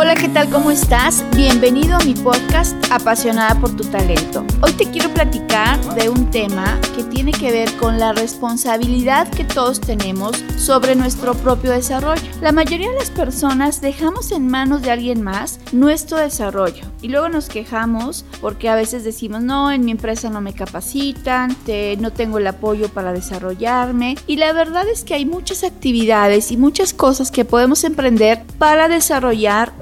Hola, ¿qué tal? ¿Cómo estás? Bienvenido a mi podcast Apasionada por tu talento. Hoy te quiero platicar de un tema que tiene que ver con la responsabilidad que todos tenemos sobre nuestro propio desarrollo. La mayoría de las personas dejamos en manos de alguien más nuestro desarrollo y luego nos quejamos porque a veces decimos, no, en mi empresa no me capacitan, no tengo el apoyo para desarrollarme y la verdad es que hay muchas actividades y muchas cosas que podemos emprender para desarrollar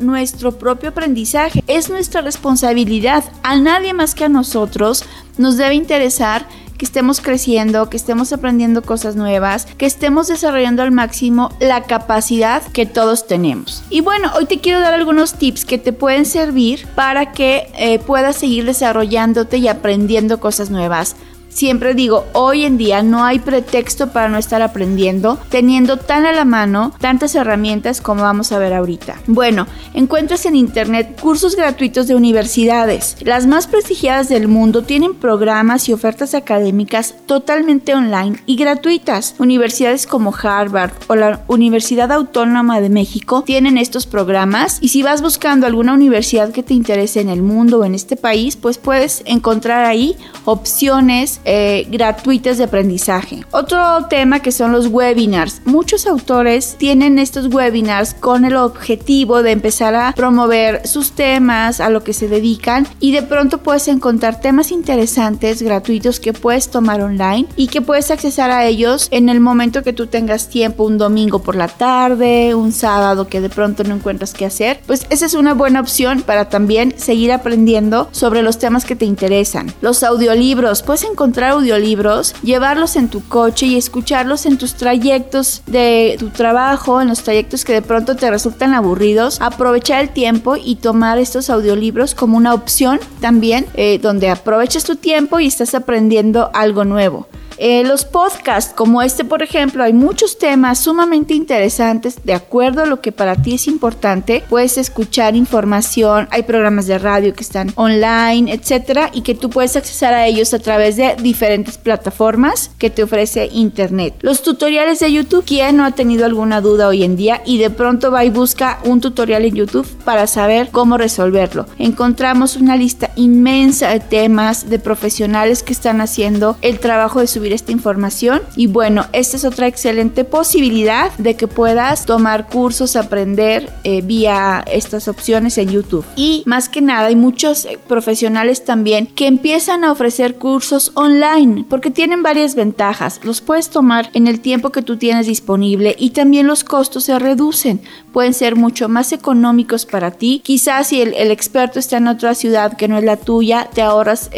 propio aprendizaje. Es nuestra responsabilidad. A nadie más que a nosotros nos debe interesar que estemos creciendo, que estemos aprendiendo cosas nuevas, que estemos desarrollando al máximo la capacidad que todos tenemos. Y bueno, hoy te quiero dar algunos tips que te pueden servir para que eh, puedas seguir desarrollándote y aprendiendo cosas nuevas. Siempre digo, hoy en día no hay pretexto para no estar aprendiendo, teniendo tan a la mano tantas herramientas como vamos a ver ahorita. Bueno, encuentras en internet cursos gratuitos de universidades. Las más prestigiadas del mundo tienen programas y ofertas académicas totalmente online y gratuitas. Universidades como Harvard o la Universidad Autónoma de México tienen estos programas y si vas buscando alguna universidad que te interese en el mundo o en este país, pues puedes encontrar ahí opciones eh, gratuitas de aprendizaje. Otro tema que son los webinars. Muchos autores tienen estos webinars con el objetivo de empezar a promover sus temas, a lo que se dedican y de pronto puedes encontrar temas interesantes gratuitos que puedes tomar online y que puedes accesar a ellos en el momento que tú tengas tiempo, un domingo por la tarde, un sábado que de pronto no encuentras qué hacer. Pues esa es una buena opción para también seguir aprendiendo sobre los temas que te interesan. Los audiolibros, puedes encontrar audiolibros, llevarlos en tu coche y escucharlos en tus trayectos de tu trabajo, en los trayectos que de pronto te resultan aburridos, aprovechar el tiempo y tomar estos audiolibros como una opción también, eh, donde aproveches tu tiempo y estás aprendiendo algo nuevo. Eh, los podcasts como este, por ejemplo, hay muchos temas sumamente interesantes de acuerdo a lo que para ti es importante. Puedes escuchar información, hay programas de radio que están online, etcétera, y que tú puedes accesar a ellos a través de diferentes plataformas que te ofrece Internet. Los tutoriales de YouTube, ¿quién no ha tenido alguna duda hoy en día y de pronto va y busca un tutorial en YouTube para saber cómo resolverlo? Encontramos una lista inmensa de temas de profesionales que están haciendo el trabajo de esta información. Y bueno, esta es otra excelente posibilidad de que puedas tomar cursos, aprender eh, vía estas opciones en YouTube. Y más que nada, hay muchos eh, profesionales también que empiezan a ofrecer cursos online porque tienen varias ventajas. Los puedes tomar en el tiempo que tú tienes disponible y también los costos se reducen. Pueden ser mucho más económicos para ti. Quizás si el, experto está en otra ciudad que no es la tuya, te ahorras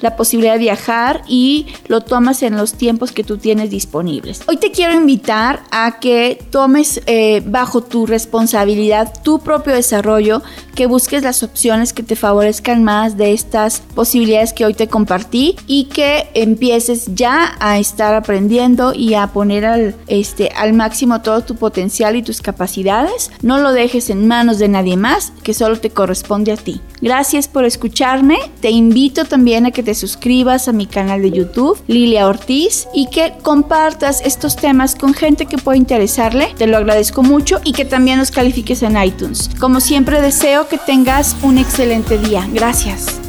la posibilidad de viajar y lo tomas en los tiempos que tú tienes disponibles. Hoy te quiero invitar a que tomes eh, bajo tu responsabilidad tu propio desarrollo, que busques las opciones que te favorezcan más de estas posibilidades que hoy te compartí y que empieces ya a estar aprendiendo y a poner al, este, al máximo todo tu potencial y tus capacidades. No lo dejes en manos de nadie más, que solo te corresponde a ti. Gracias por escucharme. Te invito también a que te suscribas a mi canal de YouTube, Lilia Ortiz y que compartas estos temas con gente que pueda interesarle. Te lo agradezco mucho y que también nos califiques en iTunes. Como siempre deseo que tengas un excelente día. Gracias.